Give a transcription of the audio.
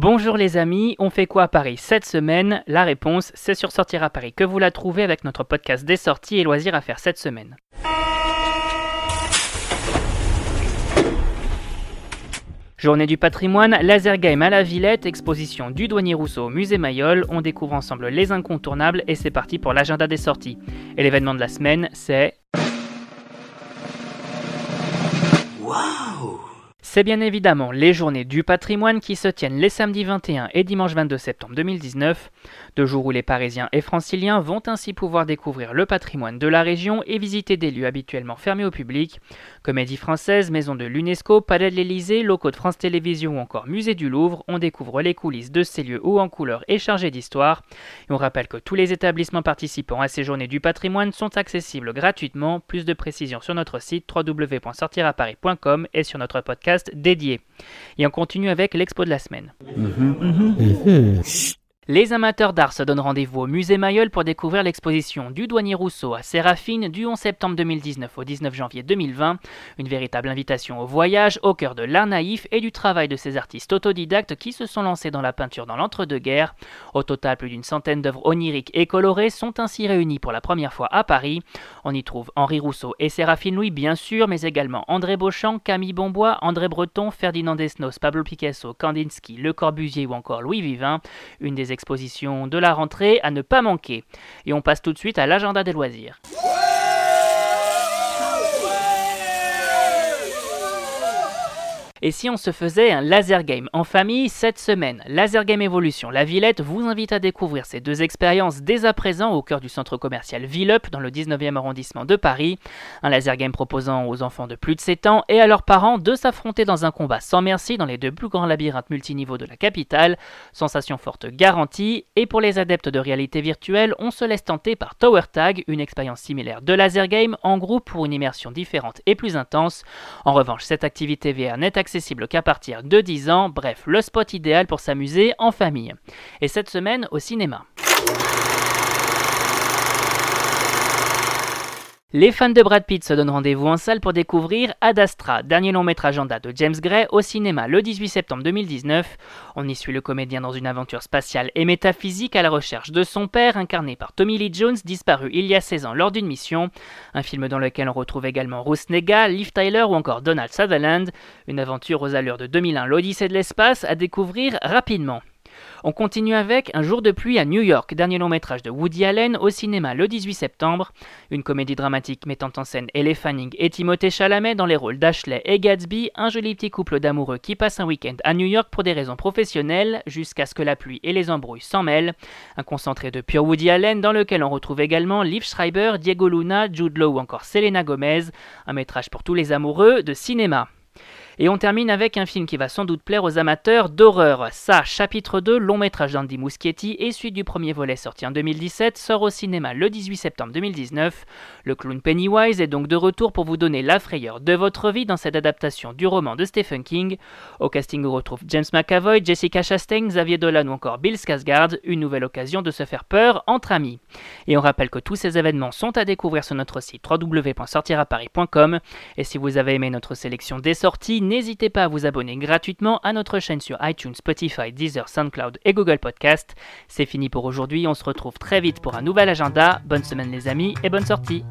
Bonjour les amis, on fait quoi à Paris cette semaine? La réponse, c'est sur Sortir à Paris que vous la trouvez avec notre podcast des sorties et loisirs à faire cette semaine? Journée du patrimoine, laser game à la Villette, exposition du douanier Rousseau au musée Mayol. On découvre ensemble les incontournables et c'est parti pour l'agenda des sorties. Et l'événement de la semaine, c'est. C'est bien évidemment les journées du patrimoine qui se tiennent les samedis 21 et dimanche 22 septembre 2019, deux jours où les Parisiens et Franciliens vont ainsi pouvoir découvrir le patrimoine de la région et visiter des lieux habituellement fermés au public, comédie française, maison de l'UNESCO, Palais de l'Élysée, locaux de France Télévisions ou encore musée du Louvre, on découvre les coulisses de ces lieux hauts en couleur et chargés d'histoire. Et on rappelle que tous les établissements participant à ces journées du patrimoine sont accessibles gratuitement. Plus de précisions sur notre site www.sortiraparis.com et sur notre podcast dédié. Et on continue avec l'expo de la semaine. Les amateurs d'art se donnent rendez-vous au musée Mayol pour découvrir l'exposition du douanier Rousseau à Séraphine du 11 septembre 2019 au 19 janvier 2020. Une véritable invitation au voyage au cœur de l'art naïf et du travail de ces artistes autodidactes qui se sont lancés dans la peinture dans l'entre-deux-guerres. Au total, plus d'une centaine d'œuvres oniriques et colorées sont ainsi réunies pour la première fois à Paris. On y trouve Henri Rousseau et Séraphine Louis, bien sûr, mais également André Beauchamp, Camille Bombois, André Breton, Ferdinand Desnos, Pablo Picasso, Kandinsky, Le Corbusier ou encore Louis Vivin. Une des de la rentrée à ne pas manquer. Et on passe tout de suite à l'agenda des loisirs. Et si on se faisait un laser game en famille cette semaine? Laser Game Evolution, la Villette vous invite à découvrir ces deux expériences dès à présent au cœur du centre commercial Villeup dans le 19e arrondissement de Paris. Un laser game proposant aux enfants de plus de 7 ans et à leurs parents de s'affronter dans un combat sans merci dans les deux plus grands labyrinthes multiniveaux de la capitale. Sensation forte garantie. Et pour les adeptes de réalité virtuelle, on se laisse tenter par Tower Tag, une expérience similaire de laser game en groupe pour une immersion différente et plus intense. En revanche, cette activité VR n'est accessible qu'à partir de 10 ans, bref, le spot idéal pour s'amuser en famille. Et cette semaine au cinéma. Les fans de Brad Pitt se donnent rendez-vous en salle pour découvrir Ad Astra, dernier long métrage en date de James Gray, au cinéma le 18 septembre 2019. On y suit le comédien dans une aventure spatiale et métaphysique à la recherche de son père, incarné par Tommy Lee Jones, disparu il y a 16 ans lors d'une mission. Un film dans lequel on retrouve également Ruth Nega, Liv Tyler ou encore Donald Sutherland. Une aventure aux allures de 2001, l'Odyssée de l'espace, à découvrir rapidement. On continue avec Un jour de pluie à New York, dernier long métrage de Woody Allen au cinéma le 18 septembre. Une comédie dramatique mettant en scène Elle Fanning et Timothée Chalamet dans les rôles d'Ashley et Gatsby, un joli petit couple d'amoureux qui passe un week-end à New York pour des raisons professionnelles, jusqu'à ce que la pluie et les embrouilles s'en mêlent. Un concentré de pure Woody Allen dans lequel on retrouve également Liv Schreiber, Diego Luna, Jude Law ou encore Selena Gomez. Un métrage pour tous les amoureux de cinéma. Et on termine avec un film qui va sans doute plaire aux amateurs d'horreur. Ça, chapitre 2, long métrage d'Andy Muschietti et suite du premier volet sorti en 2017, sort au cinéma le 18 septembre 2019. Le clown Pennywise est donc de retour pour vous donner la frayeur de votre vie dans cette adaptation du roman de Stephen King. Au casting, on retrouve James McAvoy, Jessica Chastain, Xavier Dolan ou encore Bill Skarsgård, une nouvelle occasion de se faire peur entre amis. Et on rappelle que tous ces événements sont à découvrir sur notre site www.sortiraparis.com. Et si vous avez aimé notre sélection des sorties, n'hésitez pas à vous abonner gratuitement à notre chaîne sur iTunes, Spotify, Deezer, SoundCloud et Google Podcast. C'est fini pour aujourd'hui, on se retrouve très vite pour un nouvel agenda. Bonne semaine les amis et bonne sortie